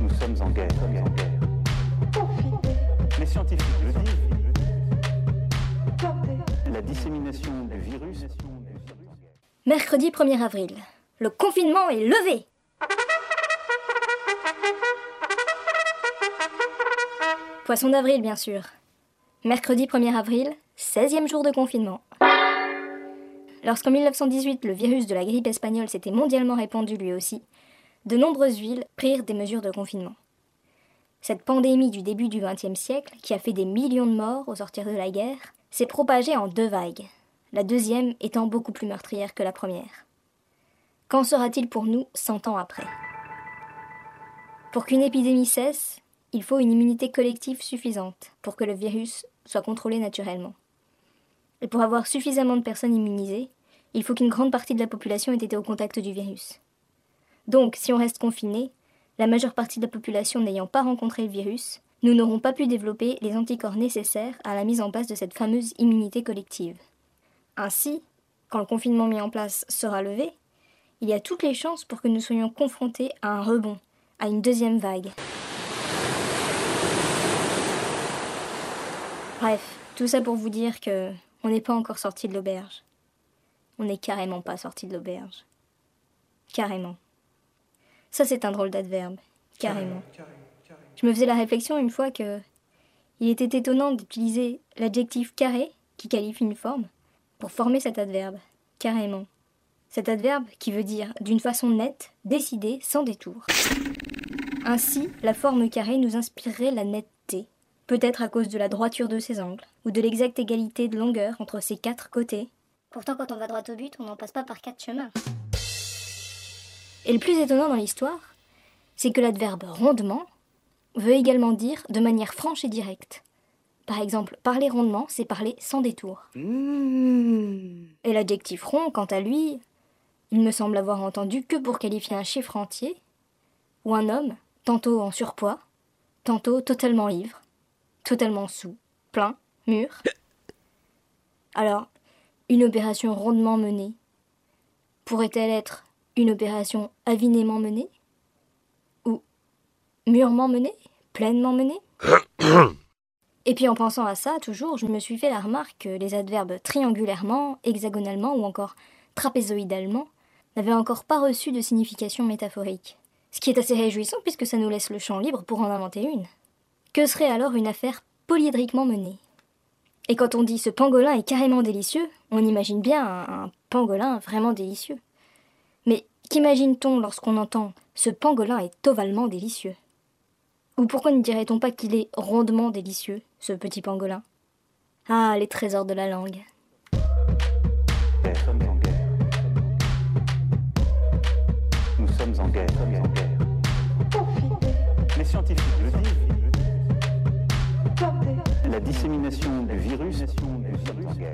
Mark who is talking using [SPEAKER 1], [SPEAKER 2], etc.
[SPEAKER 1] Nous sommes en guerre. Les scientifiques le disent. La dissémination du virus.
[SPEAKER 2] Mercredi 1er avril. Le confinement est levé. Poisson d'avril, bien sûr. Mercredi 1er avril, 16e jour de confinement. Lorsqu'en 1918 le virus de la grippe espagnole s'était mondialement répandu lui aussi, de nombreuses villes prirent des mesures de confinement. Cette pandémie du début du XXe siècle, qui a fait des millions de morts au sortir de la guerre, s'est propagée en deux vagues, la deuxième étant beaucoup plus meurtrière que la première. Qu'en sera-t-il pour nous cent ans après? Pour qu'une épidémie cesse, il faut une immunité collective suffisante pour que le virus soit contrôlé naturellement. Et pour avoir suffisamment de personnes immunisées, il faut qu'une grande partie de la population ait été au contact du virus. Donc, si on reste confiné, la majeure partie de la population n'ayant pas rencontré le virus, nous n'aurons pas pu développer les anticorps nécessaires à la mise en place de cette fameuse immunité collective. Ainsi, quand le confinement mis en place sera levé, il y a toutes les chances pour que nous soyons confrontés à un rebond, à une deuxième vague. Bref, tout ça pour vous dire que on n'est pas encore sorti de l'auberge. On n'est carrément pas sorti de l'auberge. Carrément. Ça, c'est un drôle d'adverbe. Carrément. Je me faisais la réflexion une fois que il était étonnant d'utiliser l'adjectif carré, qui qualifie une forme, pour former cet adverbe. Carrément. Cet adverbe qui veut dire d'une façon nette, décidée, sans détour. Ainsi, la forme carrée nous inspirerait la netteté, peut-être à cause de la droiture de ses angles, ou de l'exacte égalité de longueur entre ses quatre côtés.
[SPEAKER 3] Pourtant, quand on va droit au but, on n'en passe pas par quatre chemins.
[SPEAKER 2] Et le plus étonnant dans l'histoire, c'est que l'adverbe rondement veut également dire de manière franche et directe. Par exemple, parler rondement, c'est parler sans détour. Et l'adjectif rond, quant à lui, il me semble avoir entendu que pour qualifier un chiffre entier, ou un homme, tantôt en surpoids, tantôt totalement ivre, totalement sous, plein, mûr. Alors, une opération rondement menée pourrait-elle être une opération avinément menée? Ou mûrement menée? Pleinement menée? Et puis en pensant à ça, toujours, je me suis fait la remarque que les adverbes triangulairement, hexagonalement ou encore trapézoïdalement n'avaient encore pas reçu de signification métaphorique. Ce qui est assez réjouissant puisque ça nous laisse le champ libre pour en inventer une. Que serait alors une affaire polyédriquement menée? Et quand on dit ce pangolin est carrément délicieux, on imagine bien un, un pangolin vraiment délicieux. Mais qu'imagine-t-on lorsqu'on entend ce pangolin est ovalement délicieux Ou pourquoi ne dirait-on pas qu'il est rondement délicieux, ce petit pangolin? Ah, les trésors de la langue.
[SPEAKER 1] Nous sommes en guerre. Nous sommes en guerre. Les scientifiques le disent. La dissémination du virus. Nous sommes en guerre.